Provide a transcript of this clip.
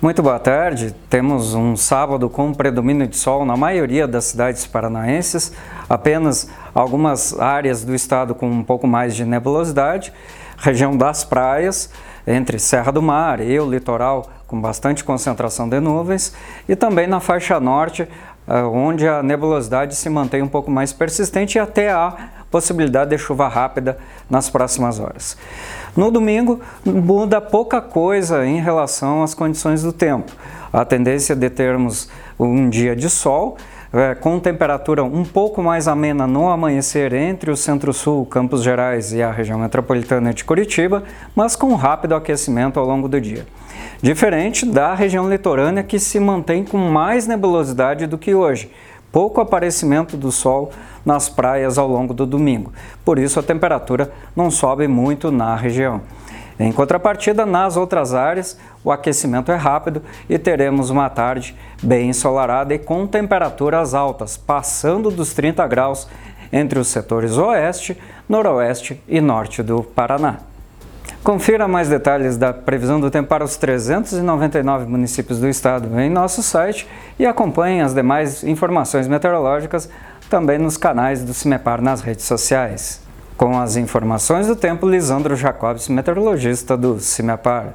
Muito boa tarde. Temos um sábado com predomínio de sol na maioria das cidades paranaenses, apenas algumas áreas do estado com um pouco mais de nebulosidade, região das praias, entre Serra do Mar e o litoral, com bastante concentração de nuvens, e também na faixa norte, eh, onde a nebulosidade se mantém um pouco mais persistente e até há possibilidade de chuva rápida nas próximas horas. No domingo, muda pouca coisa em relação às condições do tempo. A tendência de termos um dia de sol, é, com temperatura um pouco mais amena no amanhecer entre o centro-sul, Campos Gerais e a região metropolitana de Curitiba, mas com rápido aquecimento ao longo do dia. Diferente da região litorânea que se mantém com mais nebulosidade do que hoje, pouco aparecimento do sol nas praias ao longo do domingo. Por isso a temperatura não sobe muito na região. Em contrapartida, nas outras áreas, o aquecimento é rápido e teremos uma tarde bem ensolarada e com temperaturas altas, passando dos 30 graus entre os setores oeste, noroeste e norte do Paraná. Confira mais detalhes da previsão do tempo para os 399 municípios do estado em nosso site e acompanhe as demais informações meteorológicas também nos canais do CIMEPAR nas redes sociais. Com as informações do tempo, Lisandro Jacobs, meteorologista do CIMEPAR.